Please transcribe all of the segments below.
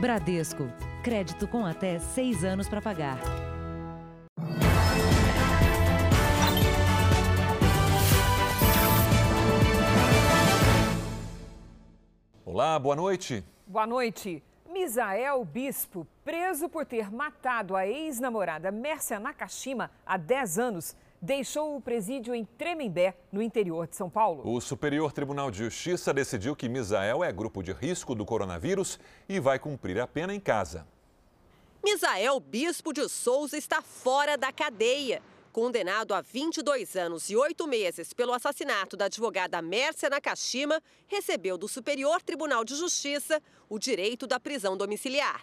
Bradesco. Crédito com até seis anos para pagar. Olá, boa noite. Boa noite. Misael Bispo, preso por ter matado a ex-namorada Mércia Nakashima há 10 anos, deixou o presídio em Tremembé, no interior de São Paulo. O Superior Tribunal de Justiça decidiu que Misael é grupo de risco do coronavírus e vai cumprir a pena em casa. Misael Bispo de Souza está fora da cadeia. Condenado a 22 anos e 8 meses pelo assassinato da advogada Mércia Nakashima, recebeu do Superior Tribunal de Justiça o direito da prisão domiciliar.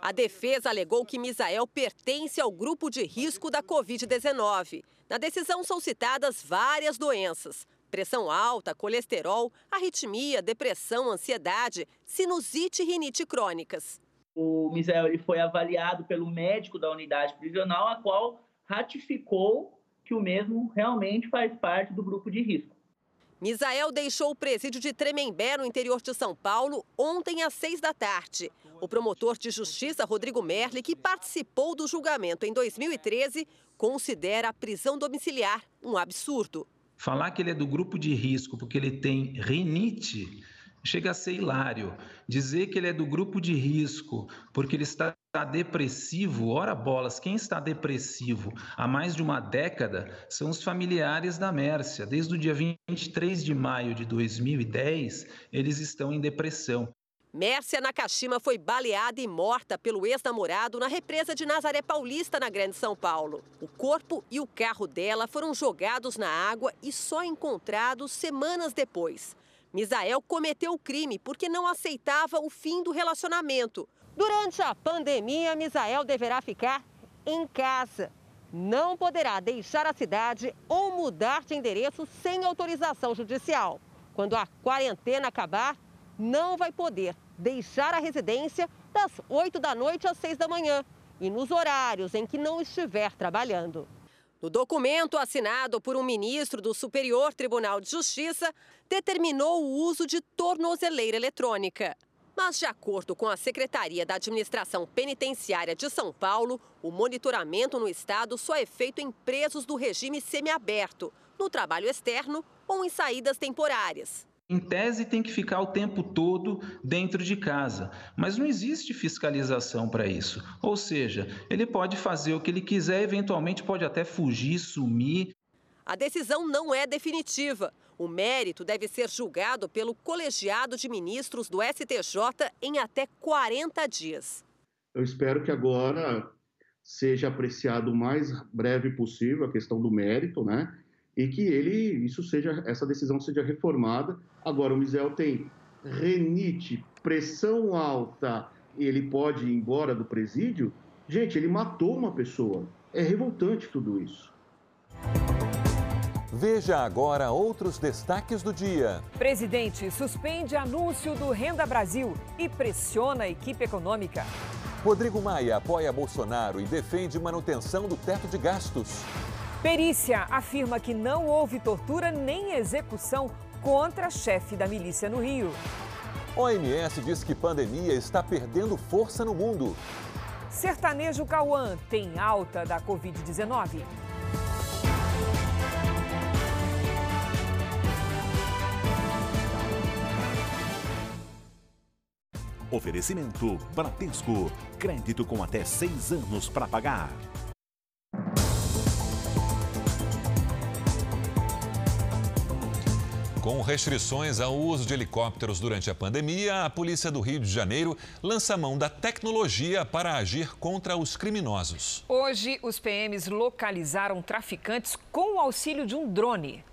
A defesa alegou que Misael pertence ao grupo de risco da Covid-19. Na decisão são citadas várias doenças: pressão alta, colesterol, arritmia, depressão, ansiedade, sinusite e rinite crônicas. O Misael ele foi avaliado pelo médico da unidade prisional, a qual ratificou que o mesmo realmente faz parte do grupo de risco. Misael deixou o presídio de Tremembé, no interior de São Paulo, ontem às seis da tarde. O promotor de justiça, Rodrigo Merli, que participou do julgamento em 2013, considera a prisão domiciliar um absurdo. Falar que ele é do grupo de risco porque ele tem rinite chega a ser hilário. Dizer que ele é do grupo de risco porque ele está depressivo, ora bolas, quem está depressivo há mais de uma década são os familiares da Mércia. Desde o dia 23 de maio de 2010, eles estão em depressão. Mércia Nakashima foi baleada e morta pelo ex-namorado na represa de Nazaré Paulista, na Grande São Paulo. O corpo e o carro dela foram jogados na água e só encontrados semanas depois. Misael cometeu o crime porque não aceitava o fim do relacionamento. Durante a pandemia, Misael deverá ficar em casa. Não poderá deixar a cidade ou mudar de endereço sem autorização judicial. Quando a quarentena acabar, não vai poder deixar a residência das 8 da noite às 6 da manhã e nos horários em que não estiver trabalhando. No documento assinado por um ministro do Superior Tribunal de Justiça, determinou o uso de tornozeleira eletrônica. Mas, de acordo com a Secretaria da Administração Penitenciária de São Paulo, o monitoramento no estado só é feito em presos do regime semiaberto, no trabalho externo ou em saídas temporárias. Em tese, tem que ficar o tempo todo dentro de casa, mas não existe fiscalização para isso. Ou seja, ele pode fazer o que ele quiser, eventualmente pode até fugir, sumir. A decisão não é definitiva. O mérito deve ser julgado pelo colegiado de ministros do STJ em até 40 dias. Eu espero que agora seja apreciado o mais breve possível a questão do mérito, né? E que ele isso seja essa decisão seja reformada. Agora o Misael tem renite, pressão alta, ele pode ir embora do presídio. Gente, ele matou uma pessoa. É revoltante tudo isso. Veja agora outros destaques do dia. Presidente suspende anúncio do Renda Brasil e pressiona a equipe econômica. Rodrigo Maia apoia Bolsonaro e defende manutenção do teto de gastos. Perícia afirma que não houve tortura nem execução contra chefe da milícia no Rio. OMS diz que pandemia está perdendo força no mundo. Sertanejo Cauã tem alta da Covid-19. Oferecimento Bradesco. Crédito com até seis anos para pagar. Com restrições ao uso de helicópteros durante a pandemia, a Polícia do Rio de Janeiro lança mão da tecnologia para agir contra os criminosos. Hoje, os PMs localizaram traficantes com o auxílio de um drone.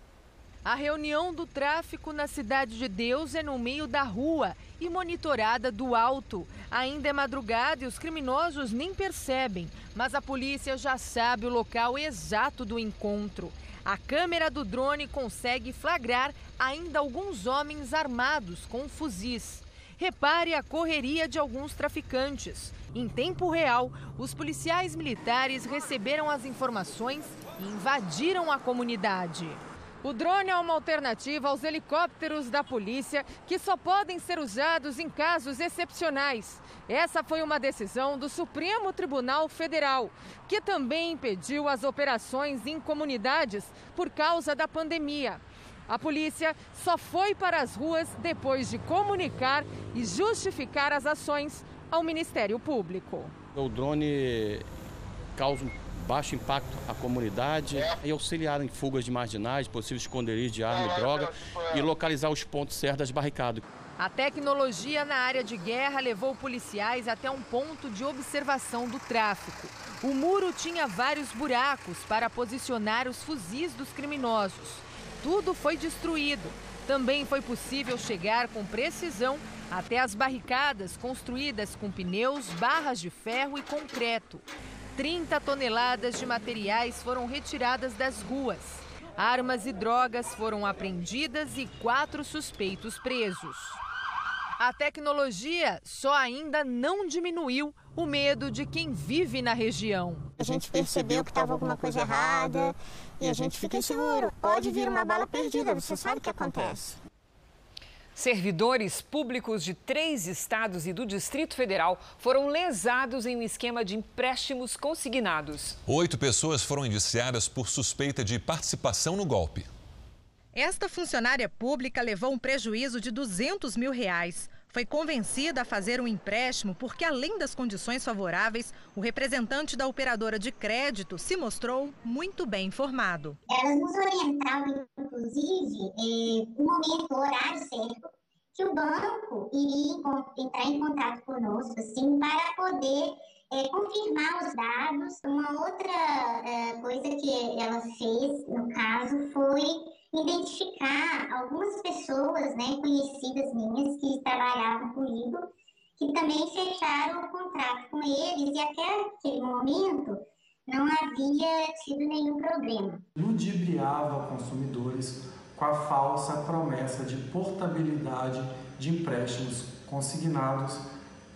A reunião do tráfico na Cidade de Deus é no meio da rua e monitorada do alto. Ainda é madrugada e os criminosos nem percebem, mas a polícia já sabe o local exato do encontro. A câmera do drone consegue flagrar ainda alguns homens armados com fuzis. Repare a correria de alguns traficantes. Em tempo real, os policiais militares receberam as informações e invadiram a comunidade. O drone é uma alternativa aos helicópteros da polícia que só podem ser usados em casos excepcionais. Essa foi uma decisão do Supremo Tribunal Federal, que também impediu as operações em comunidades por causa da pandemia. A polícia só foi para as ruas depois de comunicar e justificar as ações ao Ministério Público. O drone causa um baixo impacto à comunidade e auxiliar em fugas de marginais, possíveis esconderijos de arma e droga e localizar os pontos certos das barricadas. A tecnologia na área de guerra levou policiais até um ponto de observação do tráfico. O muro tinha vários buracos para posicionar os fuzis dos criminosos. Tudo foi destruído. Também foi possível chegar com precisão até as barricadas construídas com pneus, barras de ferro e concreto. 30 toneladas de materiais foram retiradas das ruas. Armas e drogas foram apreendidas e quatro suspeitos presos. A tecnologia só ainda não diminuiu o medo de quem vive na região. A gente percebeu que estava alguma coisa errada e a gente fica inseguro. Pode vir uma bala perdida, você sabe o que acontece. Servidores públicos de três estados e do Distrito Federal foram lesados em um esquema de empréstimos consignados. Oito pessoas foram indiciadas por suspeita de participação no golpe. Esta funcionária pública levou um prejuízo de 200 mil reais. Foi convencida a fazer um empréstimo porque, além das condições favoráveis, o representante da operadora de crédito se mostrou muito bem informado. Elas nos orientavam, inclusive, eh, o momento, o horário certo que o banco iria entrar em contato conosco, assim, para poder é, confirmar os dados. Uma outra é, coisa que ela fez, no caso, foi identificar algumas pessoas, né, conhecidas minhas, que trabalhavam comigo, que também fecharam o contrato com eles e até aquele momento não havia tido nenhum problema. Ludibriava consumidores com a falsa promessa de portabilidade de empréstimos consignados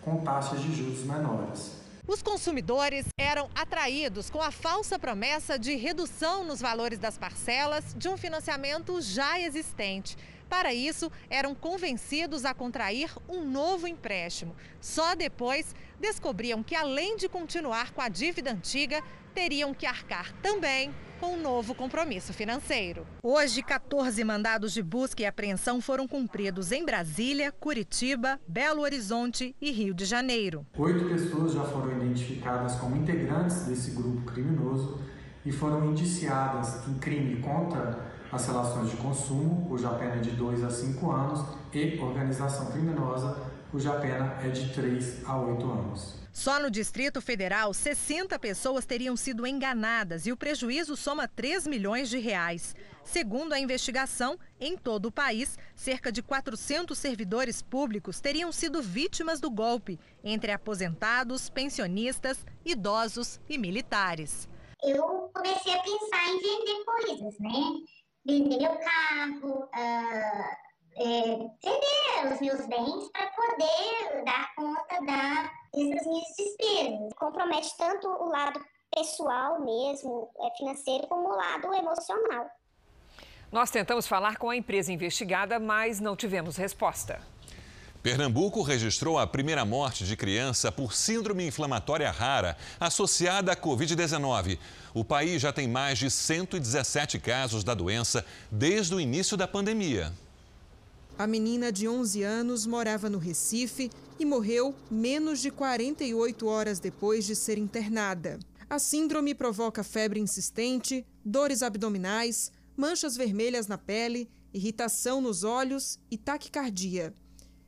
com taxas de juros menores. Os consumidores eram atraídos com a falsa promessa de redução nos valores das parcelas de um financiamento já existente. Para isso, eram convencidos a contrair um novo empréstimo. Só depois descobriam que, além de continuar com a dívida antiga, teriam que arcar também com um novo compromisso financeiro. Hoje, 14 mandados de busca e apreensão foram cumpridos em Brasília, Curitiba, Belo Horizonte e Rio de Janeiro. Oito pessoas já foram identificadas como integrantes desse grupo criminoso e foram indiciadas em crime contra as relações de consumo, cuja pena é de 2 a 5 anos, e organização criminosa, cuja pena é de 3 a 8 anos. Só no Distrito Federal, 60 pessoas teriam sido enganadas e o prejuízo soma 3 milhões de reais. Segundo a investigação, em todo o país, cerca de 400 servidores públicos teriam sido vítimas do golpe, entre aposentados, pensionistas, idosos e militares. Eu comecei a pensar em vender coisas, né? Vender meu carro, uh, é, vender os meus bens para poder dar conta da essas minhas despesas. Compromete tanto o lado pessoal mesmo, é, financeiro, como o lado emocional. Nós tentamos falar com a empresa investigada, mas não tivemos resposta. Pernambuco registrou a primeira morte de criança por síndrome inflamatória rara associada à Covid-19. O país já tem mais de 117 casos da doença desde o início da pandemia. A menina de 11 anos morava no Recife e morreu menos de 48 horas depois de ser internada. A síndrome provoca febre insistente, dores abdominais, manchas vermelhas na pele, irritação nos olhos e taquicardia.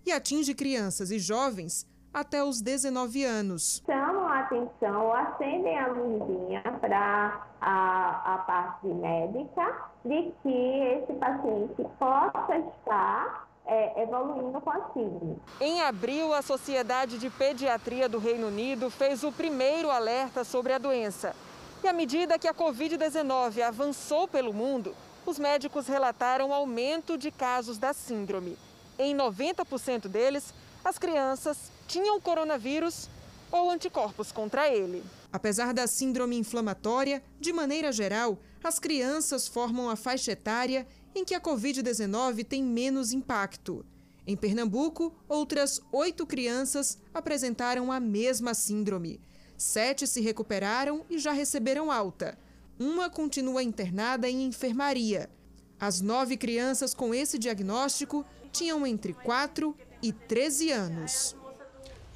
E atinge crianças e jovens até os 19 anos. Chamam a atenção ou acendem a luzinha para a, a parte médica de que esse paciente possa estar é, evoluindo com a síndrome. Em abril, a Sociedade de Pediatria do Reino Unido fez o primeiro alerta sobre a doença. E à medida que a Covid-19 avançou pelo mundo, os médicos relataram aumento de casos da síndrome. Em 90% deles, as crianças tinham coronavírus ou anticorpos contra ele. Apesar da síndrome inflamatória, de maneira geral, as crianças formam a faixa etária em que a Covid-19 tem menos impacto. Em Pernambuco, outras oito crianças apresentaram a mesma síndrome. Sete se recuperaram e já receberam alta. Uma continua internada em enfermaria. As nove crianças com esse diagnóstico tinham entre 4 e 13 anos.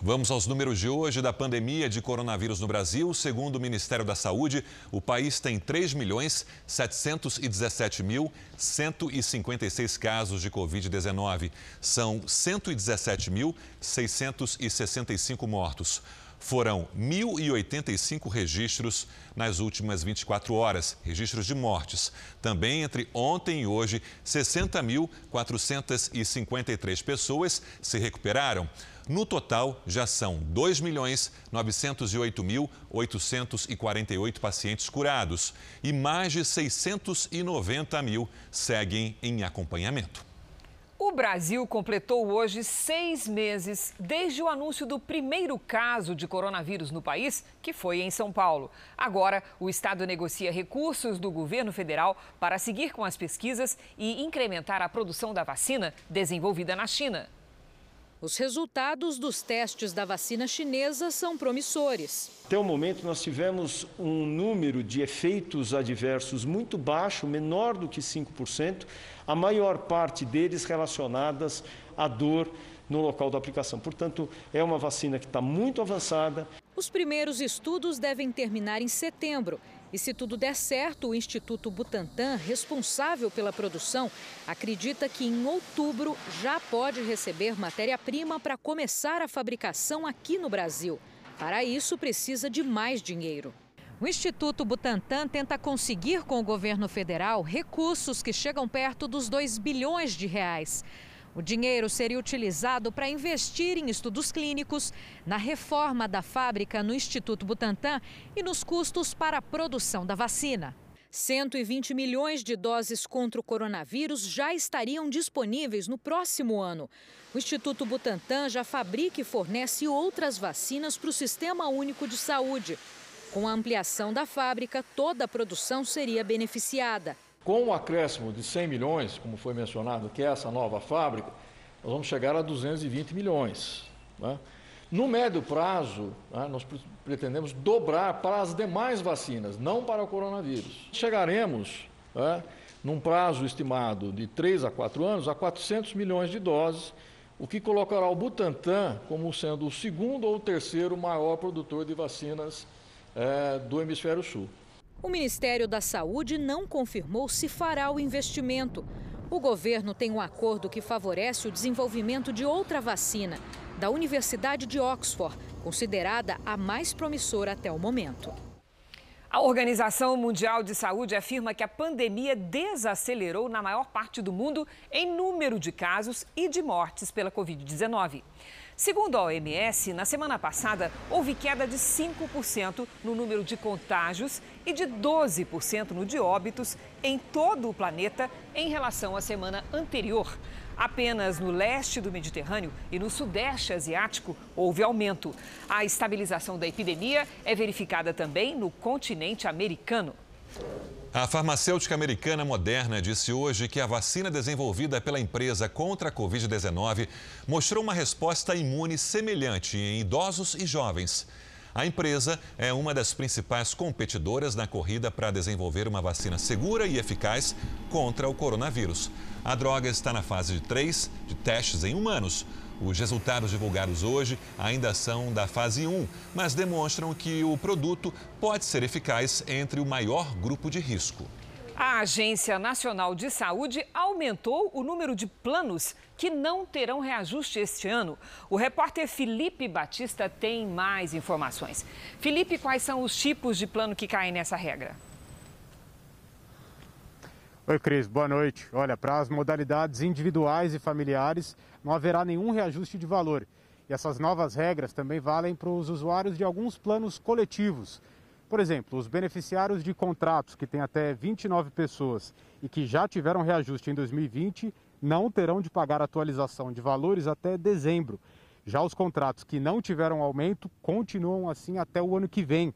Vamos aos números de hoje da pandemia de coronavírus no Brasil. Segundo o Ministério da Saúde, o país tem 3 milhões 717 mil 156 casos de Covid-19. São 117 mil 665 mortos. Foram 1.085 registros nas últimas 24 horas, registros de mortes. Também entre ontem e hoje, 60.453 pessoas se recuperaram. No total, já são 2 milhões 908 mil 848 pacientes curados e mais de 690 mil seguem em acompanhamento. O Brasil completou hoje seis meses desde o anúncio do primeiro caso de coronavírus no país, que foi em São Paulo. Agora, o Estado negocia recursos do governo federal para seguir com as pesquisas e incrementar a produção da vacina desenvolvida na China. Os resultados dos testes da vacina chinesa são promissores. Até o momento, nós tivemos um número de efeitos adversos muito baixo, menor do que 5%, a maior parte deles relacionadas à dor no local da aplicação. Portanto, é uma vacina que está muito avançada. Os primeiros estudos devem terminar em setembro e se tudo der certo, o Instituto Butantan, responsável pela produção, acredita que em outubro já pode receber matéria-prima para começar a fabricação aqui no Brasil. Para isso, precisa de mais dinheiro. O Instituto Butantan tenta conseguir com o governo federal recursos que chegam perto dos 2 bilhões de reais. O dinheiro seria utilizado para investir em estudos clínicos, na reforma da fábrica no Instituto Butantan e nos custos para a produção da vacina. 120 milhões de doses contra o coronavírus já estariam disponíveis no próximo ano. O Instituto Butantan já fabrica e fornece outras vacinas para o Sistema Único de Saúde. Com a ampliação da fábrica, toda a produção seria beneficiada. Com o acréscimo de 100 milhões, como foi mencionado, que é essa nova fábrica, nós vamos chegar a 220 milhões. Né? No médio prazo, né, nós pretendemos dobrar para as demais vacinas, não para o coronavírus. Chegaremos, né, num prazo estimado de 3 a 4 anos, a 400 milhões de doses, o que colocará o Butantan como sendo o segundo ou terceiro maior produtor de vacinas é, do Hemisfério Sul. O Ministério da Saúde não confirmou se fará o investimento. O governo tem um acordo que favorece o desenvolvimento de outra vacina, da Universidade de Oxford, considerada a mais promissora até o momento. A Organização Mundial de Saúde afirma que a pandemia desacelerou na maior parte do mundo em número de casos e de mortes pela Covid-19. Segundo a OMS, na semana passada houve queda de 5% no número de contágios e de 12% no de óbitos em todo o planeta em relação à semana anterior. Apenas no leste do Mediterrâneo e no sudeste asiático houve aumento. A estabilização da epidemia é verificada também no continente americano. A farmacêutica americana Moderna disse hoje que a vacina desenvolvida pela empresa contra a Covid-19 mostrou uma resposta imune semelhante em idosos e jovens. A empresa é uma das principais competidoras na corrida para desenvolver uma vacina segura e eficaz contra o coronavírus. A droga está na fase de 3 de testes em humanos. Os resultados divulgados hoje ainda são da fase 1, mas demonstram que o produto pode ser eficaz entre o maior grupo de risco. A Agência Nacional de Saúde aumentou o número de planos que não terão reajuste este ano. O repórter Felipe Batista tem mais informações. Felipe, quais são os tipos de plano que caem nessa regra? Oi, Cris, boa noite. Olha, para as modalidades individuais e familiares, não haverá nenhum reajuste de valor. E essas novas regras também valem para os usuários de alguns planos coletivos. Por exemplo, os beneficiários de contratos que têm até 29 pessoas e que já tiveram reajuste em 2020 não terão de pagar atualização de valores até dezembro. Já os contratos que não tiveram aumento continuam assim até o ano que vem.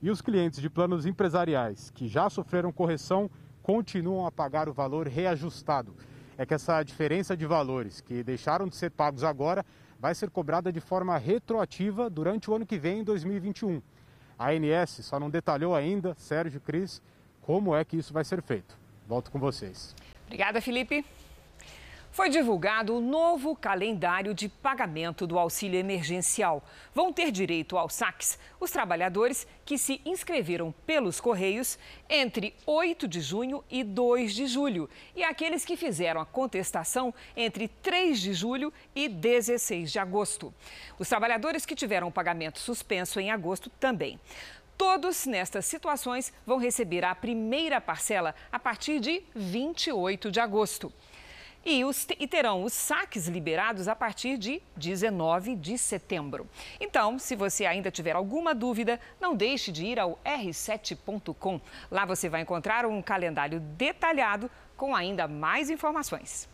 E os clientes de planos empresariais que já sofreram correção continuam a pagar o valor reajustado. É que essa diferença de valores que deixaram de ser pagos agora vai ser cobrada de forma retroativa durante o ano que vem, em 2021. A ANS só não detalhou ainda, Sérgio Cris, como é que isso vai ser feito. Volto com vocês. Obrigada, Felipe. Foi divulgado o novo calendário de pagamento do auxílio emergencial. Vão ter direito aos saques os trabalhadores que se inscreveram pelos Correios entre 8 de junho e 2 de julho e aqueles que fizeram a contestação entre 3 de julho e 16 de agosto. Os trabalhadores que tiveram o pagamento suspenso em agosto também. Todos nestas situações vão receber a primeira parcela a partir de 28 de agosto e, os, e terão os saques liberados a partir de 19 de setembro. Então, se você ainda tiver alguma dúvida, não deixe de ir ao r7.com. Lá você vai encontrar um calendário detalhado com ainda mais informações.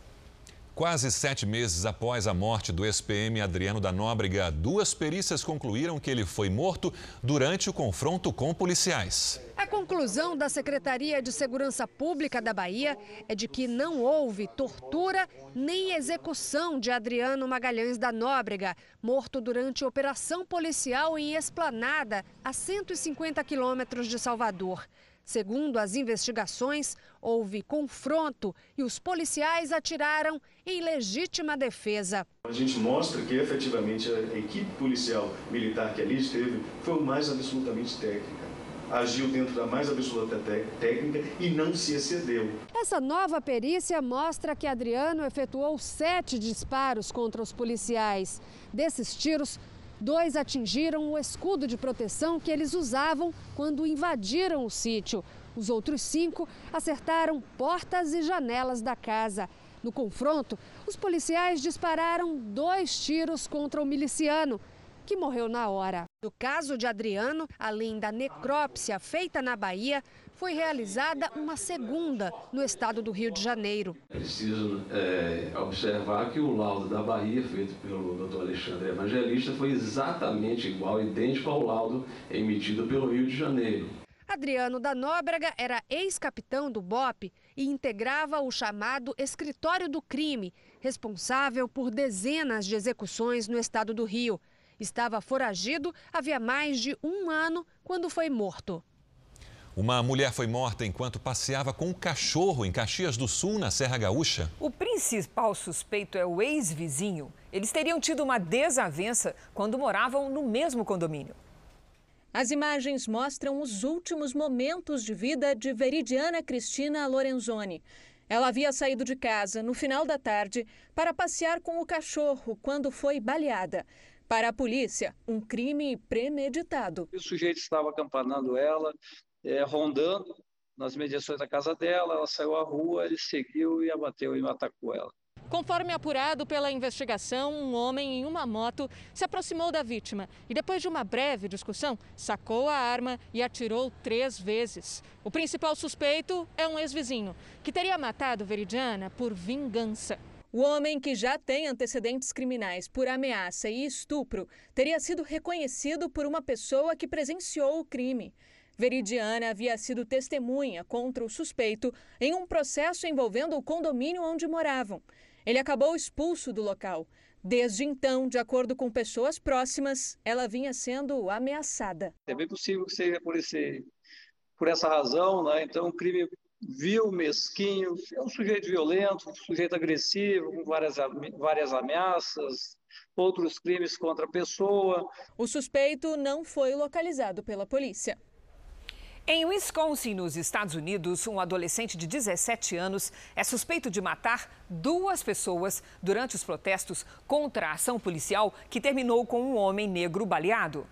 Quase sete meses após a morte do ex-PM Adriano da Nóbrega, duas perícias concluíram que ele foi morto durante o confronto com policiais. A conclusão da Secretaria de Segurança Pública da Bahia é de que não houve tortura nem execução de Adriano Magalhães da Nóbrega, morto durante operação policial em Esplanada, a 150 quilômetros de Salvador. Segundo as investigações, houve confronto e os policiais atiraram em legítima defesa. A gente mostra que efetivamente a equipe policial militar que ali esteve foi o mais absolutamente técnica. Agiu dentro da mais absoluta técnica e não se excedeu. Essa nova perícia mostra que Adriano efetuou sete disparos contra os policiais. Desses tiros, Dois atingiram o escudo de proteção que eles usavam quando invadiram o sítio. Os outros cinco acertaram portas e janelas da casa. No confronto, os policiais dispararam dois tiros contra o miliciano, que morreu na hora. No caso de Adriano, além da necrópsia feita na Bahia, foi realizada uma segunda no estado do Rio de Janeiro. É preciso é, observar que o laudo da Bahia, feito pelo Dr. Alexandre Evangelista, foi exatamente igual, idêntico ao laudo emitido pelo Rio de Janeiro. Adriano da Nóbrega era ex-capitão do BOP e integrava o chamado Escritório do Crime, responsável por dezenas de execuções no estado do Rio. Estava foragido havia mais de um ano quando foi morto. Uma mulher foi morta enquanto passeava com um cachorro em Caxias do Sul, na Serra Gaúcha. O principal suspeito é o ex-vizinho. Eles teriam tido uma desavença quando moravam no mesmo condomínio. As imagens mostram os últimos momentos de vida de Veridiana Cristina Lorenzoni. Ela havia saído de casa no final da tarde para passear com o cachorro quando foi baleada. Para a polícia, um crime premeditado. O sujeito estava acampanando ela, é, rondando nas mediações da casa dela, ela saiu à rua, ele seguiu e abateu e atacou ela. Conforme apurado pela investigação, um homem em uma moto se aproximou da vítima e, depois de uma breve discussão, sacou a arma e atirou três vezes. O principal suspeito é um ex-vizinho, que teria matado Veridiana por vingança. O homem, que já tem antecedentes criminais por ameaça e estupro, teria sido reconhecido por uma pessoa que presenciou o crime. Veridiana havia sido testemunha contra o suspeito em um processo envolvendo o condomínio onde moravam. Ele acabou expulso do local. Desde então, de acordo com pessoas próximas, ela vinha sendo ameaçada. É bem possível que seja por, esse, por essa razão, né? Então, um crime vil, mesquinho, é um sujeito violento, um sujeito agressivo, com várias, várias ameaças, outros crimes contra a pessoa. O suspeito não foi localizado pela polícia. Em Wisconsin, nos Estados Unidos, um adolescente de 17 anos é suspeito de matar duas pessoas durante os protestos contra a ação policial que terminou com um homem negro baleado.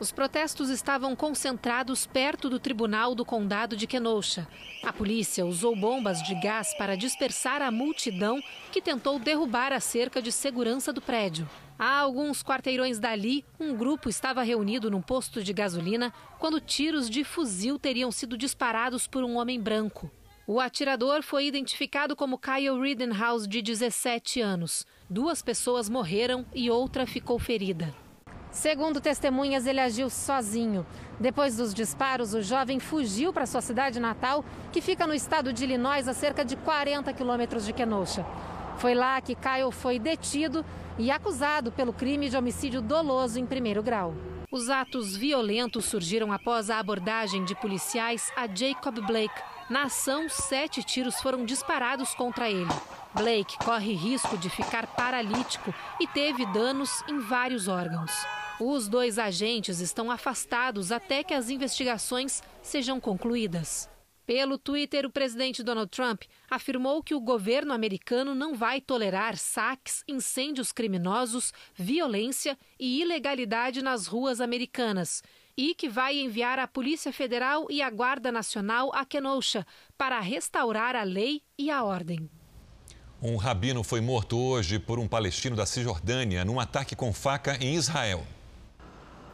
Os protestos estavam concentrados perto do tribunal do condado de Kenosha. A polícia usou bombas de gás para dispersar a multidão que tentou derrubar a cerca de segurança do prédio. A alguns quarteirões dali, um grupo estava reunido num posto de gasolina quando tiros de fuzil teriam sido disparados por um homem branco. O atirador foi identificado como Kyle Rittenhouse, de 17 anos. Duas pessoas morreram e outra ficou ferida. Segundo testemunhas, ele agiu sozinho. Depois dos disparos, o jovem fugiu para sua cidade natal, que fica no estado de Illinois, a cerca de 40 quilômetros de Kenosha. Foi lá que Kyle foi detido e acusado pelo crime de homicídio doloso em primeiro grau. Os atos violentos surgiram após a abordagem de policiais a Jacob Blake. Na ação, sete tiros foram disparados contra ele. Blake corre risco de ficar paralítico e teve danos em vários órgãos. Os dois agentes estão afastados até que as investigações sejam concluídas. Pelo Twitter, o presidente Donald Trump afirmou que o governo americano não vai tolerar saques, incêndios criminosos, violência e ilegalidade nas ruas americanas e que vai enviar a Polícia Federal e a Guarda Nacional a Kenosha para restaurar a lei e a ordem. Um rabino foi morto hoje por um palestino da Cisjordânia num ataque com faca em Israel.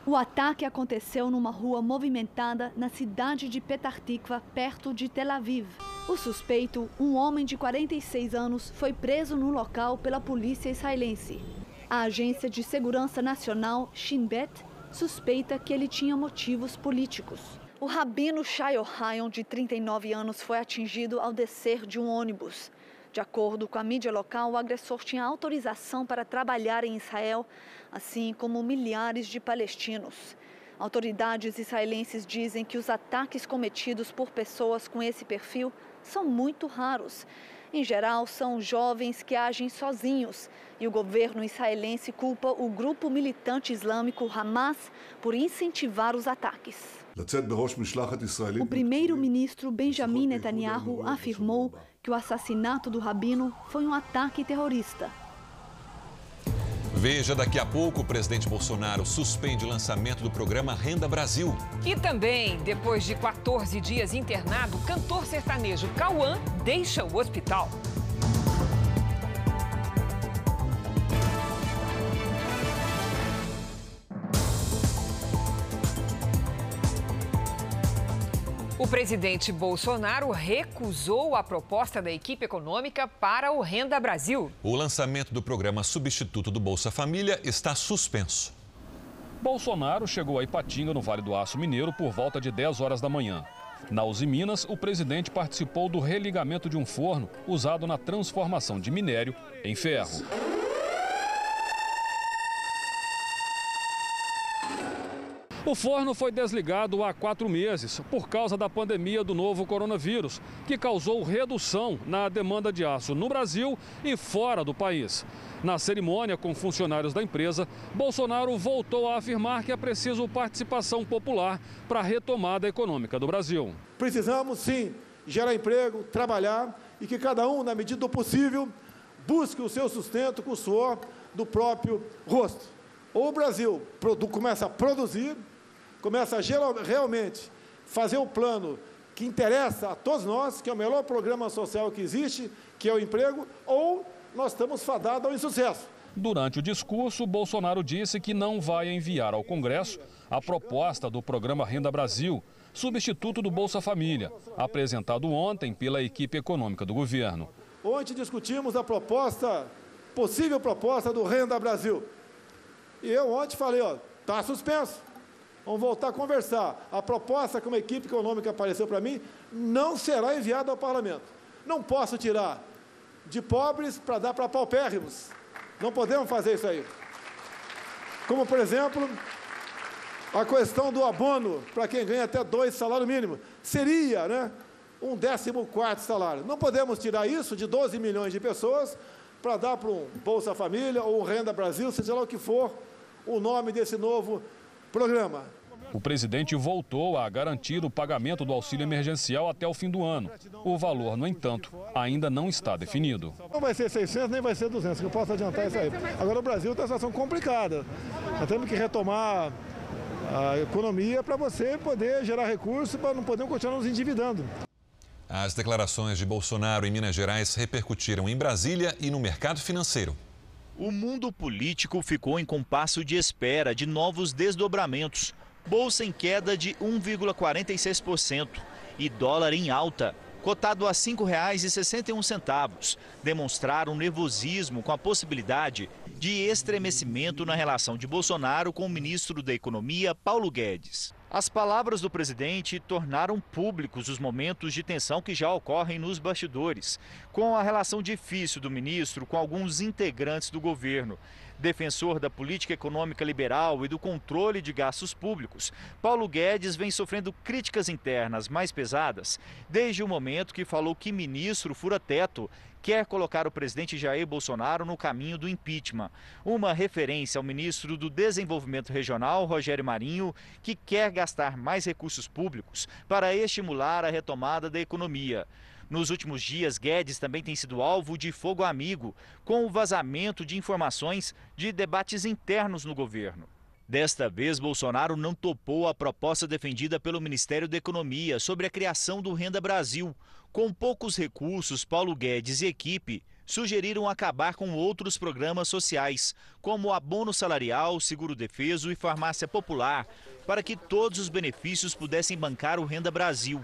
O ataque aconteceu numa rua movimentada na cidade de Petar Tikva, perto de Tel Aviv. O suspeito, um homem de 46 anos, foi preso no local pela polícia israelense. A Agência de Segurança Nacional, Shin Bet, suspeita que ele tinha motivos políticos. O rabino Shai Ohayon, de 39 anos, foi atingido ao descer de um ônibus. De acordo com a mídia local, o agressor tinha autorização para trabalhar em Israel, assim como milhares de palestinos. Autoridades israelenses dizem que os ataques cometidos por pessoas com esse perfil são muito raros. Em geral, são jovens que agem sozinhos e o governo israelense culpa o grupo militante islâmico Hamas por incentivar os ataques. O primeiro-ministro Benjamin Netanyahu afirmou que o assassinato do rabino foi um ataque terrorista. Veja daqui a pouco, o presidente Bolsonaro suspende o lançamento do programa Renda Brasil. E também, depois de 14 dias internado, cantor sertanejo Cauã deixa o hospital. O presidente Bolsonaro recusou a proposta da equipe econômica para o Renda Brasil. O lançamento do programa substituto do Bolsa Família está suspenso. Bolsonaro chegou a Ipatinga, no Vale do Aço Mineiro, por volta de 10 horas da manhã. Na Uzi Minas, o presidente participou do religamento de um forno usado na transformação de minério em ferro. O forno foi desligado há quatro meses por causa da pandemia do novo coronavírus, que causou redução na demanda de aço no Brasil e fora do país. Na cerimônia com funcionários da empresa, Bolsonaro voltou a afirmar que é preciso participação popular para a retomada econômica do Brasil. Precisamos sim gerar emprego, trabalhar e que cada um, na medida do possível, busque o seu sustento com o suor do próprio rosto. Ou o Brasil começa a produzir começa a realmente fazer um plano que interessa a todos nós, que é o melhor programa social que existe, que é o emprego, ou nós estamos fadados ao insucesso. Durante o discurso, Bolsonaro disse que não vai enviar ao Congresso a proposta do programa Renda Brasil, substituto do Bolsa Família, apresentado ontem pela equipe econômica do governo. Ontem discutimos a proposta, possível proposta do Renda Brasil. E eu ontem falei, ó, está suspenso. Vamos voltar a conversar. A proposta que uma equipe econômica apareceu para mim não será enviada ao parlamento. Não posso tirar de pobres para dar para paupérrimos. Não podemos fazer isso aí. Como, por exemplo, a questão do abono para quem ganha até dois salários mínimos. Seria né, um décimo quarto salário. Não podemos tirar isso de 12 milhões de pessoas para dar para um Bolsa Família ou um Renda Brasil, seja lá o que for o nome desse novo programa. O presidente voltou a garantir o pagamento do auxílio emergencial até o fim do ano. O valor, no entanto, ainda não está definido. Não vai ser 600 nem vai ser 200, que eu posso adiantar isso aí. Agora o Brasil está em situação complicada. Nós temos que retomar a economia para você poder gerar recursos, para não poder continuar nos endividando. As declarações de Bolsonaro em Minas Gerais repercutiram em Brasília e no mercado financeiro. O mundo político ficou em compasso de espera de novos desdobramentos. Bolsa em queda de 1,46% e dólar em alta, cotado a R$ 5,61. Demonstraram nervosismo com a possibilidade de estremecimento na relação de Bolsonaro com o ministro da Economia, Paulo Guedes. As palavras do presidente tornaram públicos os momentos de tensão que já ocorrem nos bastidores, com a relação difícil do ministro com alguns integrantes do governo. Defensor da política econômica liberal e do controle de gastos públicos, Paulo Guedes vem sofrendo críticas internas mais pesadas desde o momento que falou que ministro fura teto quer colocar o presidente Jair Bolsonaro no caminho do impeachment. Uma referência ao ministro do Desenvolvimento Regional, Rogério Marinho, que quer gastar mais recursos públicos para estimular a retomada da economia. Nos últimos dias, Guedes também tem sido alvo de fogo amigo, com o vazamento de informações de debates internos no governo. Desta vez, Bolsonaro não topou a proposta defendida pelo Ministério da Economia sobre a criação do Renda Brasil. Com poucos recursos, Paulo Guedes e equipe sugeriram acabar com outros programas sociais, como abono salarial, seguro defeso e farmácia popular, para que todos os benefícios pudessem bancar o Renda Brasil.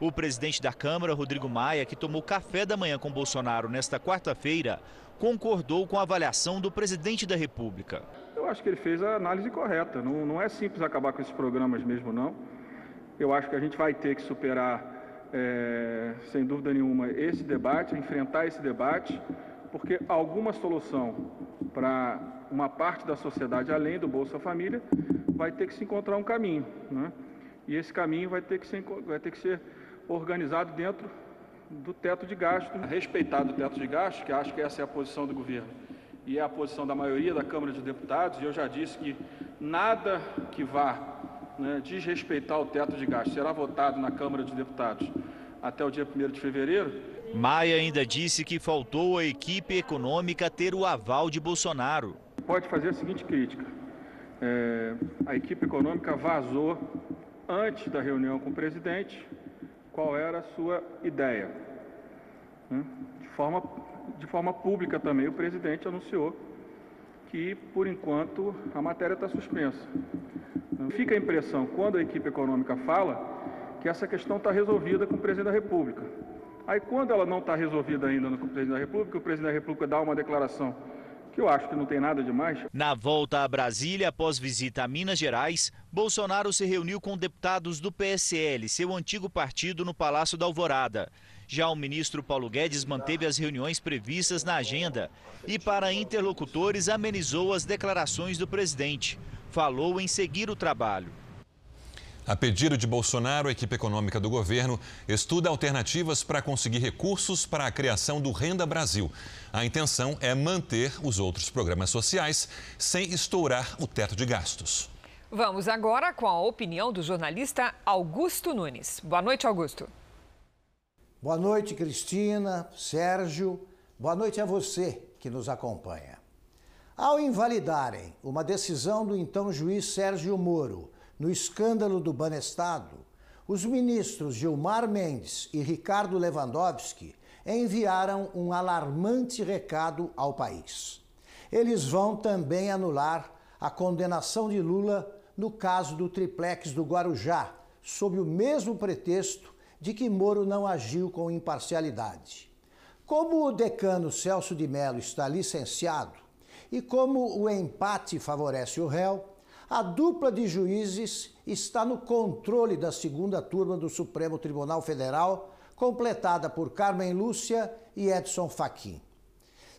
O presidente da Câmara, Rodrigo Maia, que tomou café da manhã com Bolsonaro nesta quarta-feira, concordou com a avaliação do presidente da República. Eu acho que ele fez a análise correta. Não, não é simples acabar com esses programas mesmo, não. Eu acho que a gente vai ter que superar, é, sem dúvida nenhuma, esse debate, enfrentar esse debate, porque alguma solução para uma parte da sociedade, além do Bolsa Família, vai ter que se encontrar um caminho. Né? E esse caminho vai ter que ser, vai ter que ser organizado dentro do teto de gasto, respeitado o teto de gasto, que acho que essa é a posição do governo e é a posição da maioria da Câmara de Deputados, e eu já disse que nada que vá né, desrespeitar o teto de gasto será votado na Câmara de Deputados até o dia 1 de fevereiro. Maia ainda disse que faltou à equipe econômica ter o aval de Bolsonaro. Pode fazer a seguinte crítica: é, a equipe econômica vazou antes da reunião com o presidente qual era a sua ideia. Né? De, forma, de forma pública também, o presidente anunciou que, por enquanto, a matéria está suspensa. Fica a impressão, quando a equipe econômica fala, que essa questão está resolvida com o presidente da República. Aí, quando ela não está resolvida ainda com o presidente da República, o presidente da República dá uma declaração que eu acho que não tem nada demais. Na volta a Brasília, após visita a Minas Gerais, Bolsonaro se reuniu com deputados do PSL, seu antigo partido, no Palácio da Alvorada. Já o ministro Paulo Guedes manteve as reuniões previstas na agenda e, para interlocutores, amenizou as declarações do presidente. Falou em seguir o trabalho. A pedido de Bolsonaro, a equipe econômica do governo estuda alternativas para conseguir recursos para a criação do Renda Brasil. A intenção é manter os outros programas sociais sem estourar o teto de gastos. Vamos agora com a opinião do jornalista Augusto Nunes. Boa noite, Augusto. Boa noite, Cristina, Sérgio. Boa noite a você que nos acompanha. Ao invalidarem uma decisão do então juiz Sérgio Moro no escândalo do Banestado, os ministros Gilmar Mendes e Ricardo Lewandowski enviaram um alarmante recado ao país. Eles vão também anular a condenação de Lula no caso do triplex do Guarujá, sob o mesmo pretexto de que Moro não agiu com imparcialidade. Como o decano Celso de Mello está licenciado e como o empate favorece o réu, a dupla de juízes está no controle da segunda turma do Supremo Tribunal Federal, completada por Carmen Lúcia e Edson Fachin.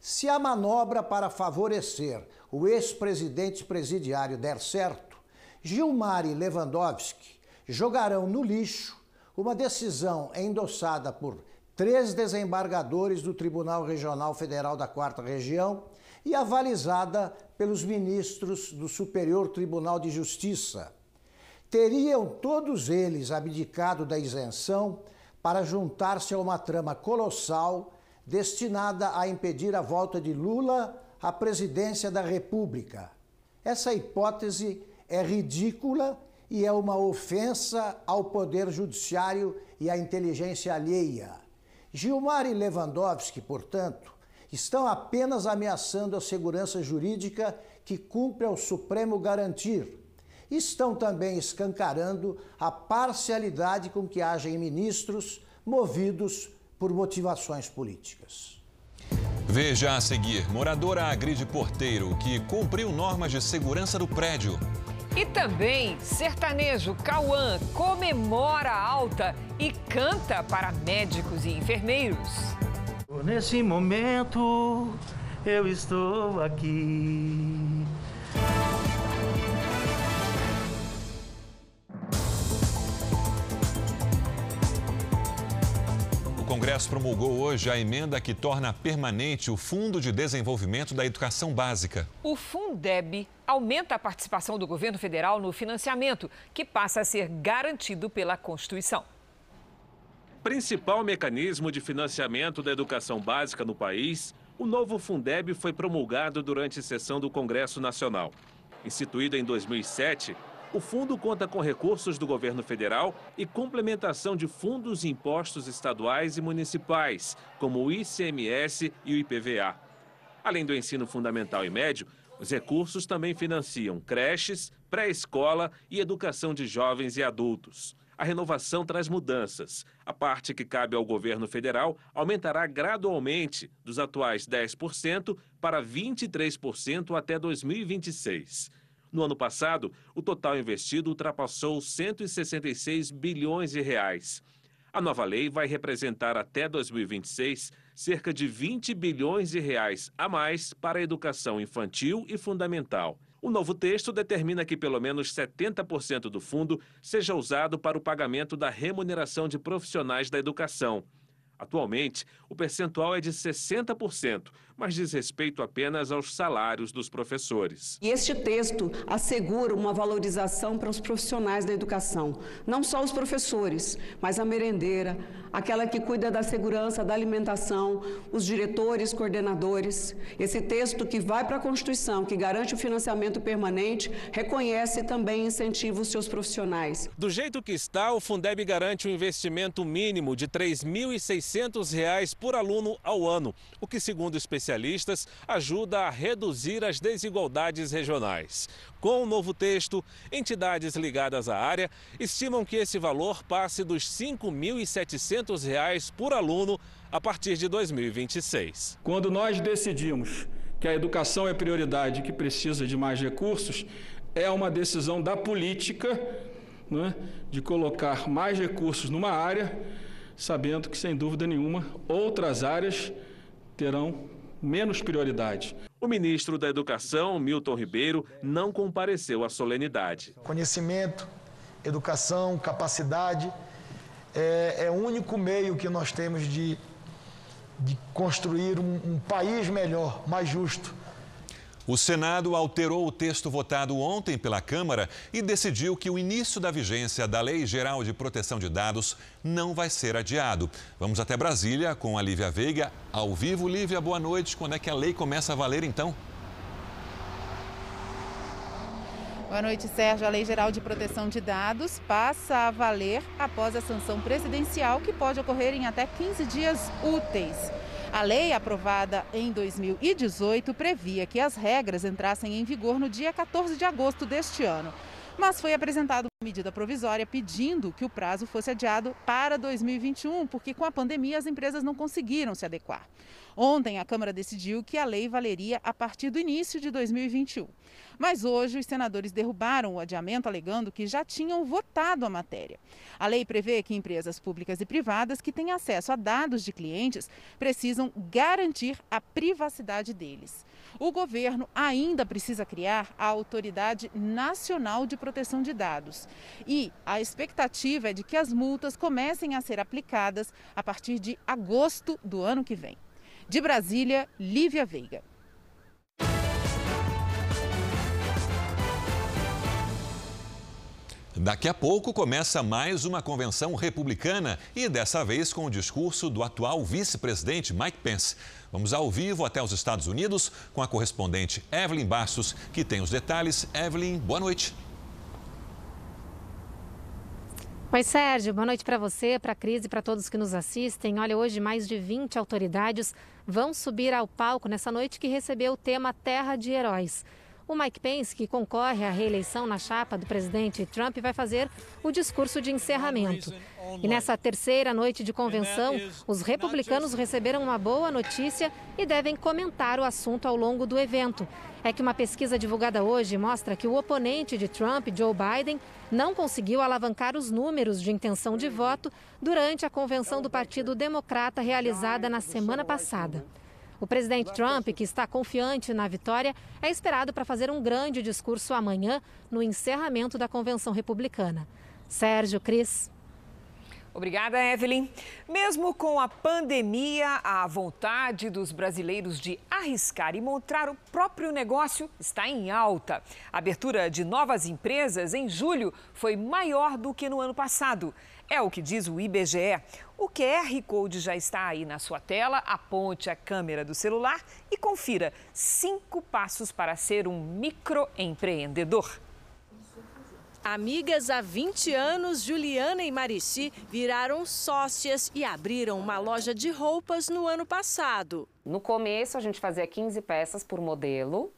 Se a manobra para favorecer o ex-presidente presidiário der certo, Gilmar e Lewandowski jogarão no lixo uma decisão endossada por três desembargadores do Tribunal Regional Federal da Quarta Região e avalizada pelos ministros do Superior Tribunal de Justiça. Teriam todos eles abdicado da isenção para juntar-se a uma trama colossal destinada a impedir a volta de Lula à presidência da República. Essa hipótese é ridícula e é uma ofensa ao Poder Judiciário e à inteligência alheia. Gilmar e Lewandowski, portanto, estão apenas ameaçando a segurança jurídica que cumpre ao Supremo garantir. Estão também escancarando a parcialidade com que agem ministros movidos por motivações políticas. Veja a seguir: moradora agride porteiro que cumpriu normas de segurança do prédio. E também, sertanejo Cauã comemora a alta e canta para médicos e enfermeiros. Nesse momento, eu estou aqui. O Congresso promulgou hoje a emenda que torna permanente o Fundo de Desenvolvimento da Educação Básica. O Fundeb aumenta a participação do governo federal no financiamento, que passa a ser garantido pela Constituição. Principal mecanismo de financiamento da educação básica no país, o novo Fundeb foi promulgado durante a sessão do Congresso Nacional. Instituído em 2007, o fundo conta com recursos do governo federal e complementação de fundos e impostos estaduais e municipais, como o ICMS e o IPVA. Além do ensino fundamental e médio, os recursos também financiam creches, pré-escola e educação de jovens e adultos. A renovação traz mudanças. A parte que cabe ao governo federal aumentará gradualmente, dos atuais 10% para 23% até 2026. No ano passado, o total investido ultrapassou 166 bilhões de reais. A nova lei vai representar até 2026 cerca de 20 bilhões de reais a mais para a educação infantil e fundamental. O novo texto determina que pelo menos 70% do fundo seja usado para o pagamento da remuneração de profissionais da educação. Atualmente, o percentual é de 60%, mas diz respeito apenas aos salários dos professores. E este texto assegura uma valorização para os profissionais da educação, não só os professores, mas a merendeira, aquela que cuida da segurança da alimentação, os diretores, coordenadores. Esse texto que vai para a Constituição, que garante o financiamento permanente, reconhece também e incentiva os seus profissionais. Do jeito que está, o Fundeb garante um investimento mínimo de R$ 3.600 por aluno ao ano, o que, segundo especialistas, ajuda a reduzir as desigualdades regionais. Com o novo texto, entidades ligadas à área estimam que esse valor passe dos R$ 5.700 por aluno a partir de 2026. Quando nós decidimos que a educação é prioridade e que precisa de mais recursos, é uma decisão da política né, de colocar mais recursos numa área, sabendo que, sem dúvida nenhuma, outras áreas terão menos prioridade. O ministro da Educação, Milton Ribeiro, não compareceu à solenidade. Conhecimento, educação, capacidade é, é o único meio que nós temos de, de construir um, um país melhor, mais justo. O Senado alterou o texto votado ontem pela Câmara e decidiu que o início da vigência da Lei Geral de Proteção de Dados não vai ser adiado. Vamos até Brasília com a Lívia Veiga, ao vivo. Lívia, boa noite. Quando é que a lei começa a valer então? Boa noite, Sérgio. A Lei Geral de Proteção de Dados passa a valer após a sanção presidencial, que pode ocorrer em até 15 dias úteis. A lei, aprovada em 2018, previa que as regras entrassem em vigor no dia 14 de agosto deste ano. Mas foi apresentada uma medida provisória pedindo que o prazo fosse adiado para 2021, porque com a pandemia as empresas não conseguiram se adequar. Ontem, a Câmara decidiu que a lei valeria a partir do início de 2021. Mas hoje, os senadores derrubaram o adiamento, alegando que já tinham votado a matéria. A lei prevê que empresas públicas e privadas que têm acesso a dados de clientes precisam garantir a privacidade deles. O governo ainda precisa criar a Autoridade Nacional de Proteção de Dados. E a expectativa é de que as multas comecem a ser aplicadas a partir de agosto do ano que vem. De Brasília, Lívia Veiga. Daqui a pouco começa mais uma convenção republicana e dessa vez com o discurso do atual vice-presidente Mike Pence. Vamos ao vivo até os Estados Unidos com a correspondente Evelyn Bastos, que tem os detalhes. Evelyn, boa noite. Oi, Sérgio. Boa noite para você, para a Cris e para todos que nos assistem. Olha, hoje mais de 20 autoridades vão subir ao palco nessa noite que recebeu o tema Terra de Heróis. O Mike Pence, que concorre à reeleição na chapa do presidente Trump, vai fazer o discurso de encerramento. E nessa terceira noite de convenção, os republicanos receberam uma boa notícia e devem comentar o assunto ao longo do evento. É que uma pesquisa divulgada hoje mostra que o oponente de Trump, Joe Biden, não conseguiu alavancar os números de intenção de voto durante a convenção do Partido Democrata realizada na semana passada. O presidente Trump, que está confiante na vitória, é esperado para fazer um grande discurso amanhã no encerramento da convenção republicana. Sérgio Cris. Obrigada, Evelyn. Mesmo com a pandemia, a vontade dos brasileiros de arriscar e montar o próprio negócio está em alta. A abertura de novas empresas em julho foi maior do que no ano passado. É o que diz o IBGE. O QR Code já está aí na sua tela. Aponte a câmera do celular e confira cinco passos para ser um microempreendedor. Amigas há 20 anos, Juliana e Marici viraram sócias e abriram uma loja de roupas no ano passado. No começo, a gente fazia 15 peças por modelo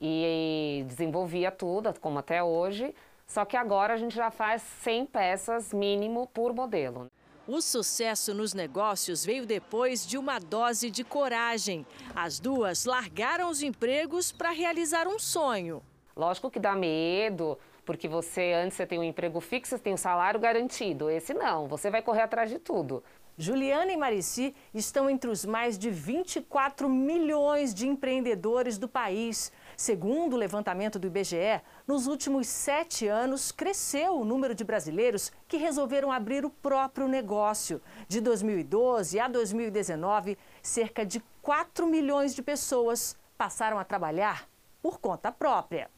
e desenvolvia tudo, como até hoje. Só que agora a gente já faz 100 peças mínimo por modelo. O sucesso nos negócios veio depois de uma dose de coragem. As duas largaram os empregos para realizar um sonho. Lógico que dá medo, porque você antes você tem um emprego fixo, você tem um salário garantido. Esse não, você vai correr atrás de tudo. Juliana e Marici estão entre os mais de 24 milhões de empreendedores do país. Segundo o levantamento do IBGE, nos últimos sete anos cresceu o número de brasileiros que resolveram abrir o próprio negócio. De 2012 a 2019, cerca de 4 milhões de pessoas passaram a trabalhar por conta própria.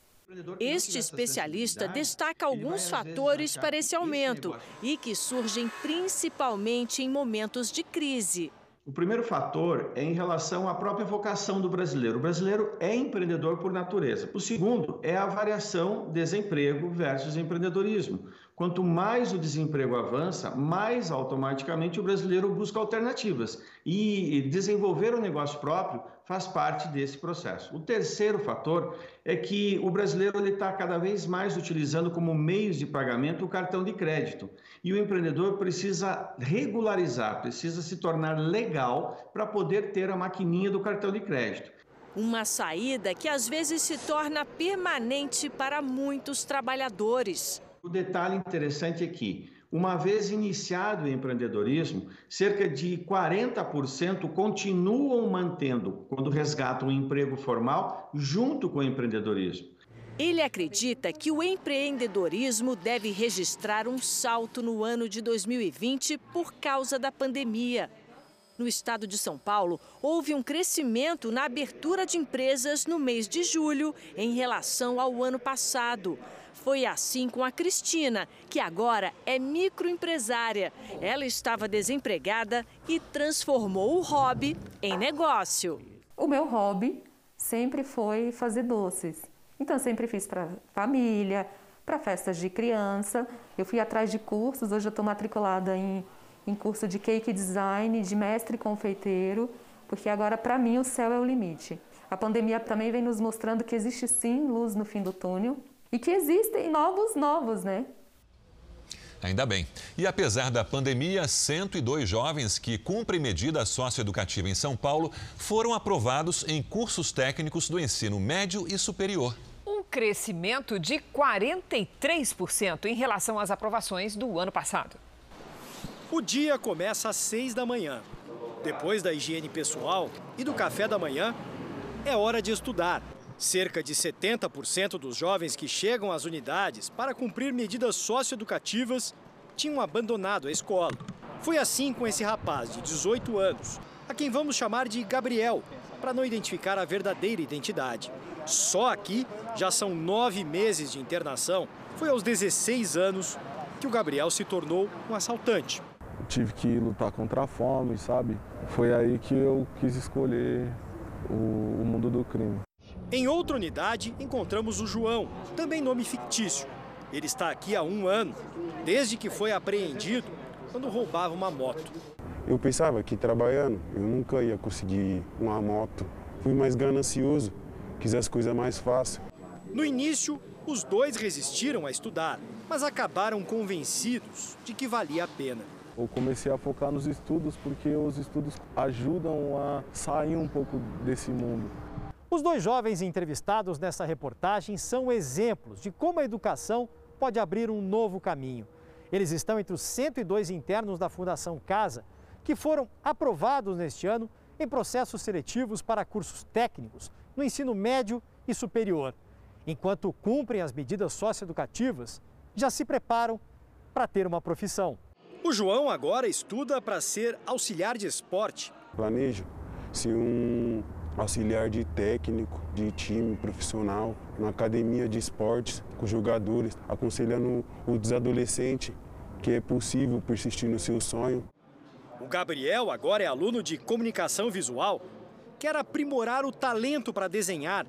Este especialista destaca alguns fatores para esse aumento e que surgem principalmente em momentos de crise. O primeiro fator é em relação à própria vocação do brasileiro. O brasileiro é empreendedor por natureza. O segundo é a variação desemprego versus empreendedorismo. Quanto mais o desemprego avança, mais automaticamente o brasileiro busca alternativas. E desenvolver um negócio próprio faz parte desse processo. O terceiro fator é que o brasileiro está cada vez mais utilizando como meios de pagamento o cartão de crédito. E o empreendedor precisa regularizar, precisa se tornar legal para poder ter a maquininha do cartão de crédito. Uma saída que às vezes se torna permanente para muitos trabalhadores. O detalhe interessante é que, uma vez iniciado o empreendedorismo, cerca de 40% continuam mantendo, quando resgatam um emprego formal, junto com o empreendedorismo. Ele acredita que o empreendedorismo deve registrar um salto no ano de 2020 por causa da pandemia. No estado de São Paulo, houve um crescimento na abertura de empresas no mês de julho em relação ao ano passado. Foi assim com a Cristina, que agora é microempresária. Ela estava desempregada e transformou o hobby em negócio. O meu hobby sempre foi fazer doces. Então, sempre fiz para família, para festas de criança. Eu fui atrás de cursos, hoje eu estou matriculada em, em curso de cake design, de mestre confeiteiro, porque agora, para mim, o céu é o limite. A pandemia também vem nos mostrando que existe sim luz no fim do túnel e que existem novos novos, né? Ainda bem. E apesar da pandemia, 102 jovens que cumprem medida socioeducativa em São Paulo foram aprovados em cursos técnicos do ensino médio e superior. Um crescimento de 43% em relação às aprovações do ano passado. O dia começa às 6 da manhã. Depois da higiene pessoal e do café da manhã, é hora de estudar. Cerca de 70% dos jovens que chegam às unidades para cumprir medidas socioeducativas tinham abandonado a escola. Foi assim com esse rapaz de 18 anos, a quem vamos chamar de Gabriel, para não identificar a verdadeira identidade. Só aqui já são nove meses de internação. Foi aos 16 anos que o Gabriel se tornou um assaltante. tive que lutar contra a fome, sabe? Foi aí que eu quis escolher o, o mundo do crime. Em outra unidade, encontramos o João, também nome fictício. Ele está aqui há um ano, desde que foi apreendido quando roubava uma moto. Eu pensava que trabalhando eu nunca ia conseguir uma moto. Fui mais ganancioso, quis as coisas mais fáceis. No início, os dois resistiram a estudar, mas acabaram convencidos de que valia a pena. Eu comecei a focar nos estudos porque os estudos ajudam a sair um pouco desse mundo. Os dois jovens entrevistados nessa reportagem são exemplos de como a educação pode abrir um novo caminho. Eles estão entre os 102 internos da Fundação Casa que foram aprovados neste ano em processos seletivos para cursos técnicos no ensino médio e superior. Enquanto cumprem as medidas socioeducativas, já se preparam para ter uma profissão. O João agora estuda para ser auxiliar de esporte. Planejo ser um auxiliar de técnico, de time profissional, na academia de esportes com jogadores, aconselhando os adolescentes que é possível persistir no seu sonho. O Gabriel agora é aluno de comunicação visual, quer aprimorar o talento para desenhar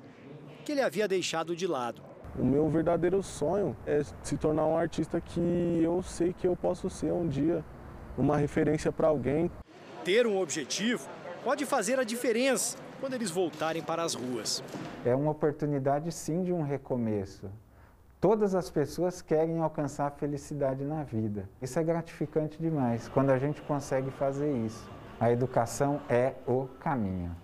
que ele havia deixado de lado. O meu verdadeiro sonho é se tornar um artista que eu sei que eu posso ser um dia, uma referência para alguém. Ter um objetivo pode fazer a diferença quando eles voltarem para as ruas. É uma oportunidade sim de um recomeço. Todas as pessoas querem alcançar a felicidade na vida. Isso é gratificante demais quando a gente consegue fazer isso. A educação é o caminho.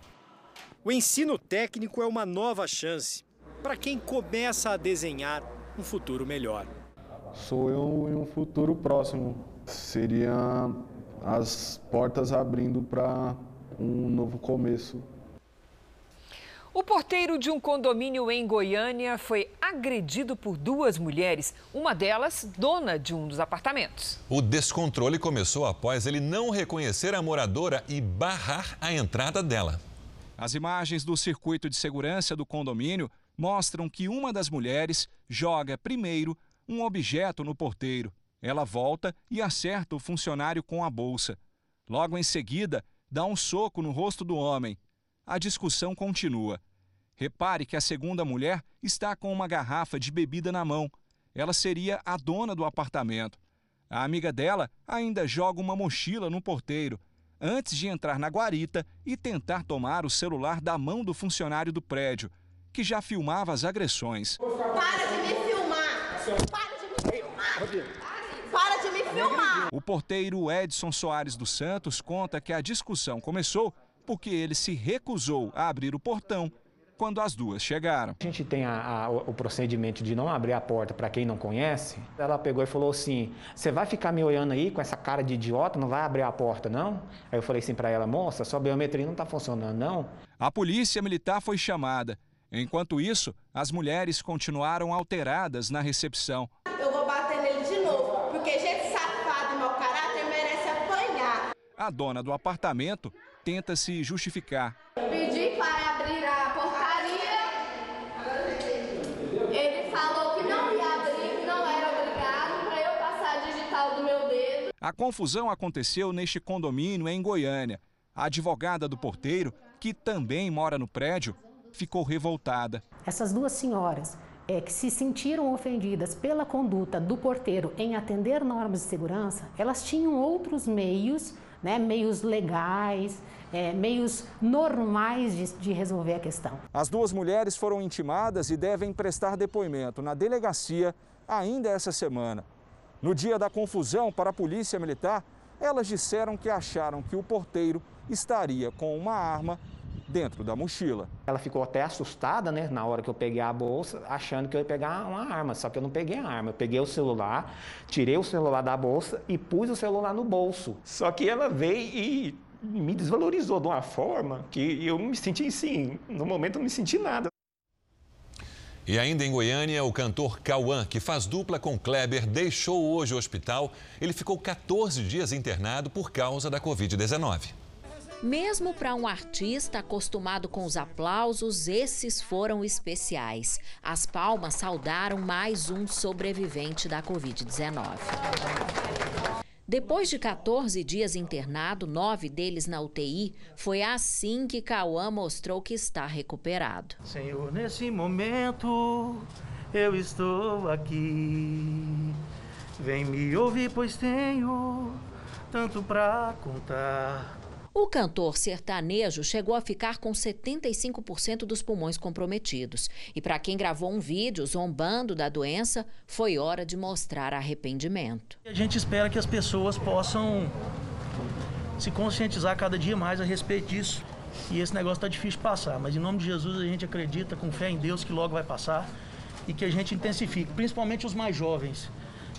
O ensino técnico é uma nova chance para quem começa a desenhar um futuro melhor. Sou eu em um futuro próximo. Seria as portas abrindo para um novo começo o porteiro de um condomínio em Goiânia foi agredido por duas mulheres, uma delas dona de um dos apartamentos. O descontrole começou após ele não reconhecer a moradora e barrar a entrada dela. As imagens do circuito de segurança do condomínio mostram que uma das mulheres joga primeiro um objeto no porteiro. Ela volta e acerta o funcionário com a bolsa. Logo em seguida, dá um soco no rosto do homem a discussão continua. Repare que a segunda mulher está com uma garrafa de bebida na mão. Ela seria a dona do apartamento. A amiga dela ainda joga uma mochila no porteiro, antes de entrar na guarita e tentar tomar o celular da mão do funcionário do prédio, que já filmava as agressões. Para de me filmar! Para de me filmar! Para de me filmar! O porteiro Edson Soares dos Santos conta que a discussão começou porque ele se recusou a abrir o portão quando as duas chegaram. A gente tem a, a, o procedimento de não abrir a porta para quem não conhece. Ela pegou e falou assim: Você vai ficar me olhando aí com essa cara de idiota, não vai abrir a porta, não? Aí eu falei assim para ela: Moça, sua biometria não está funcionando, não. A polícia militar foi chamada. Enquanto isso, as mulheres continuaram alteradas na recepção. Eu vou bater nele de novo, porque gente safada e mau caráter merece apanhar. A dona do apartamento tenta se justificar. Pedi para abrir a portaria. Ele falou que não ia abrir, que não era obrigado para eu passar a digital do meu dedo. A confusão aconteceu neste condomínio em Goiânia. A advogada do porteiro, que também mora no prédio, ficou revoltada. Essas duas senhoras é, que se sentiram ofendidas pela conduta do porteiro em atender normas de segurança, elas tinham outros meios né, meios legais, é, meios normais de, de resolver a questão. As duas mulheres foram intimadas e devem prestar depoimento na delegacia ainda essa semana. No dia da confusão para a Polícia Militar, elas disseram que acharam que o porteiro estaria com uma arma dentro da mochila. Ela ficou até assustada, né, na hora que eu peguei a bolsa, achando que eu ia pegar uma arma, só que eu não peguei a arma. Eu peguei o celular, tirei o celular da bolsa e pus o celular no bolso. Só que ela veio e me desvalorizou de uma forma que eu me senti assim, no momento eu não me senti nada. E ainda em Goiânia, o cantor Cauã, que faz dupla com Kleber, deixou hoje o hospital. Ele ficou 14 dias internado por causa da Covid-19. Mesmo para um artista acostumado com os aplausos, esses foram especiais. As palmas saudaram mais um sobrevivente da Covid-19. Depois de 14 dias internado, nove deles na UTI, foi assim que Cauã mostrou que está recuperado. Senhor, nesse momento eu estou aqui. Vem me ouvir, pois tenho tanto para contar. O cantor sertanejo chegou a ficar com 75% dos pulmões comprometidos. E para quem gravou um vídeo zombando da doença, foi hora de mostrar arrependimento. A gente espera que as pessoas possam se conscientizar cada dia mais a respeito disso. E esse negócio está difícil de passar, mas em nome de Jesus a gente acredita, com fé em Deus, que logo vai passar e que a gente intensifique, principalmente os mais jovens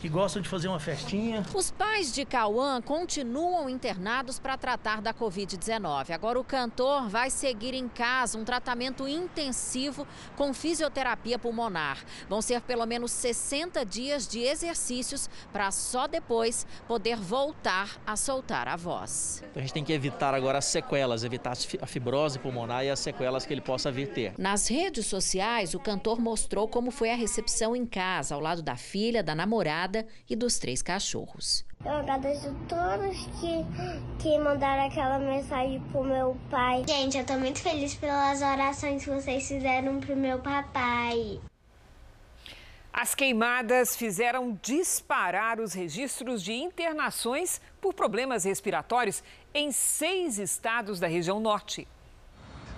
que gostam de fazer uma festinha. Os pais de Cauã continuam internados para tratar da Covid-19. Agora o cantor vai seguir em casa um tratamento intensivo com fisioterapia pulmonar. Vão ser pelo menos 60 dias de exercícios para só depois poder voltar a soltar a voz. Então a gente tem que evitar agora as sequelas, evitar a fibrose pulmonar e as sequelas que ele possa vir ter. Nas redes sociais, o cantor mostrou como foi a recepção em casa, ao lado da filha, da namorada e dos três cachorros. Eu agradeço todos que, que mandaram aquela mensagem pro meu pai. Gente, eu tô muito feliz pelas orações que vocês fizeram pro meu papai. As queimadas fizeram disparar os registros de internações por problemas respiratórios em seis estados da região norte.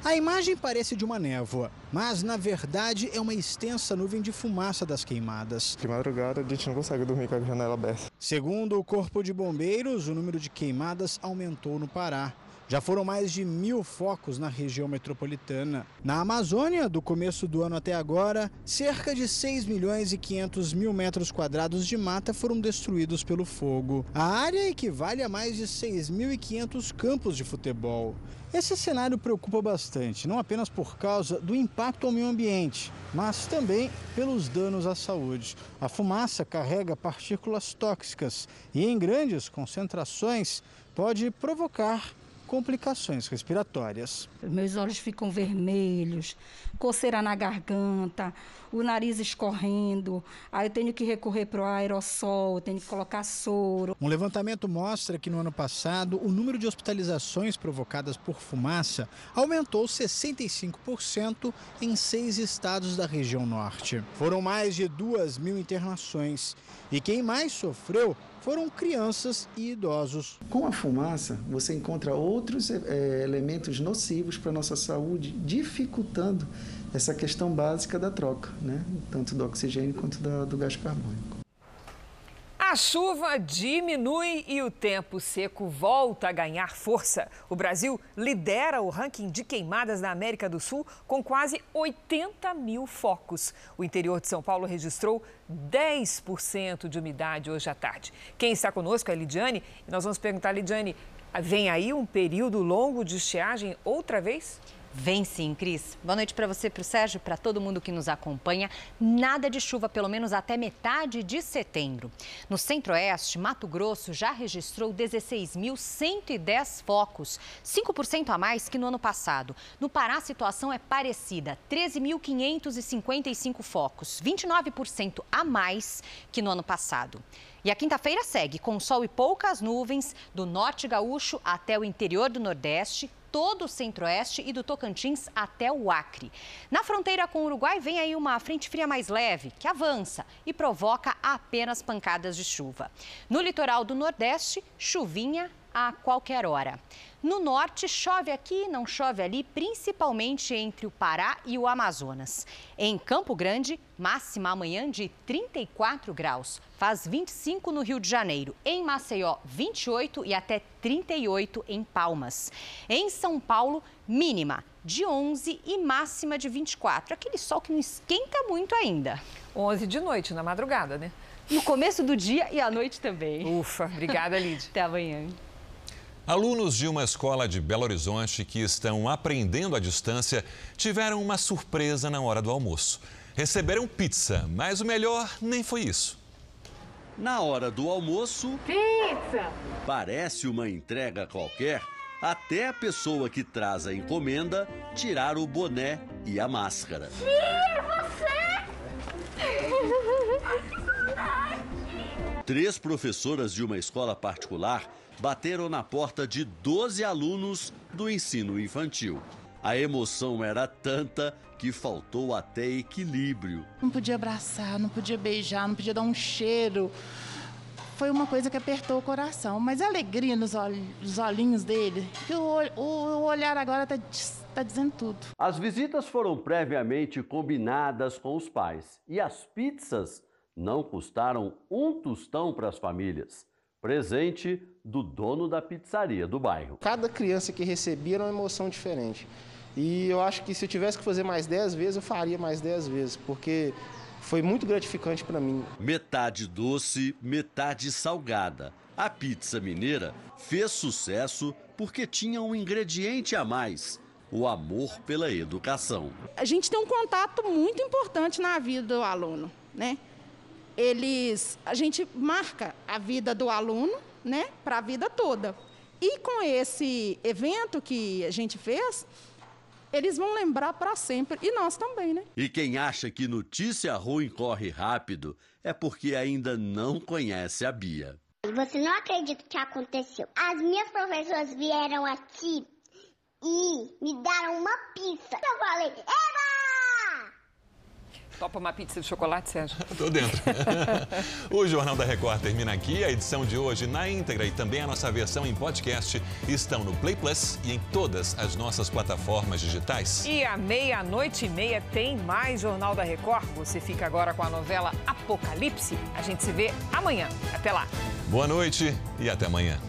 A imagem parece de uma névoa, mas na verdade é uma extensa nuvem de fumaça das queimadas. De madrugada a gente não consegue dormir com a janela aberta. Segundo o Corpo de Bombeiros, o número de queimadas aumentou no Pará. Já foram mais de mil focos na região metropolitana. Na Amazônia, do começo do ano até agora, cerca de 6 milhões e 500 mil metros quadrados de mata foram destruídos pelo fogo. A área equivale a mais de 6.500 campos de futebol. Esse cenário preocupa bastante, não apenas por causa do impacto ao meio ambiente, mas também pelos danos à saúde. A fumaça carrega partículas tóxicas e, em grandes concentrações, pode provocar complicações respiratórias. Meus olhos ficam vermelhos, coceira na garganta, o nariz escorrendo. Aí eu tenho que recorrer para o aerossol, tenho que colocar soro. Um levantamento mostra que no ano passado o número de hospitalizações provocadas por fumaça aumentou 65% em seis estados da região norte. Foram mais de duas mil internações. E quem mais sofreu foram crianças e idosos. Com a fumaça, você encontra outros é, elementos nocivos para a nossa saúde, dificultando essa questão básica da troca, né? tanto do oxigênio quanto da, do gás carbônico. A chuva diminui e o tempo seco volta a ganhar força. O Brasil lidera o ranking de queimadas na América do Sul com quase 80 mil focos. O interior de São Paulo registrou 10% de umidade hoje à tarde. Quem está conosco é a Lidiane nós vamos perguntar, Lidiane, vem aí um período longo de estiagem outra vez? Vem sim, Cris. Boa noite para você, para o Sérgio, para todo mundo que nos acompanha. Nada de chuva, pelo menos até metade de setembro. No centro-oeste, Mato Grosso já registrou 16.110 focos, 5% a mais que no ano passado. No Pará, a situação é parecida, 13.555 focos, 29% a mais que no ano passado. E a quinta-feira segue com sol e poucas nuvens do norte gaúcho até o interior do Nordeste, todo o centro-oeste e do Tocantins até o Acre. Na fronteira com o Uruguai vem aí uma frente fria mais leve, que avança e provoca apenas pancadas de chuva. No litoral do Nordeste, chuvinha a qualquer hora. No norte, chove aqui, não chove ali, principalmente entre o Pará e o Amazonas. Em Campo Grande, máxima amanhã de 34 graus. Faz 25 no Rio de Janeiro. Em Maceió, 28 e até 38 em Palmas. Em São Paulo, mínima de 11 e máxima de 24. Aquele sol que não esquenta muito ainda. 11 de noite, na madrugada, né? No começo do dia e à noite também. Ufa, obrigada, Lid. Até amanhã. Alunos de uma escola de Belo Horizonte que estão aprendendo à distância tiveram uma surpresa na hora do almoço. Receberam pizza, mas o melhor nem foi isso. Na hora do almoço. Pizza! Parece uma entrega qualquer, até a pessoa que traz a encomenda tirar o boné e a máscara. Ih, você! Três professoras de uma escola particular bateram na porta de 12 alunos do ensino infantil. A emoção era tanta que faltou até equilíbrio. Não podia abraçar, não podia beijar, não podia dar um cheiro. foi uma coisa que apertou o coração. Mas a alegria nos, nos olhinhos dele, que o, o, o olhar agora está tá dizendo tudo. As visitas foram previamente combinadas com os pais e as pizzas não custaram um tostão para as famílias. Presente do dono da pizzaria do bairro. Cada criança que recebia era uma emoção diferente. E eu acho que se eu tivesse que fazer mais 10 vezes, eu faria mais 10 vezes, porque foi muito gratificante para mim. Metade doce, metade salgada. A pizza mineira fez sucesso porque tinha um ingrediente a mais: o amor pela educação. A gente tem um contato muito importante na vida do aluno, né? Eles, a gente marca a vida do aluno, né, para a vida toda. E com esse evento que a gente fez, eles vão lembrar para sempre. E nós também, né? E quem acha que notícia ruim corre rápido é porque ainda não conhece a Bia. Você não acredita que aconteceu. As minhas professoras vieram aqui e me deram uma pizza. Eu falei, Eva! Topa uma pizza de chocolate, Sérgio? Tô dentro. o Jornal da Record termina aqui. A edição de hoje na íntegra e também a nossa versão em podcast estão no Play Plus e em todas as nossas plataformas digitais. E à meia-noite e meia tem mais Jornal da Record. Você fica agora com a novela Apocalipse. A gente se vê amanhã. Até lá. Boa noite e até amanhã.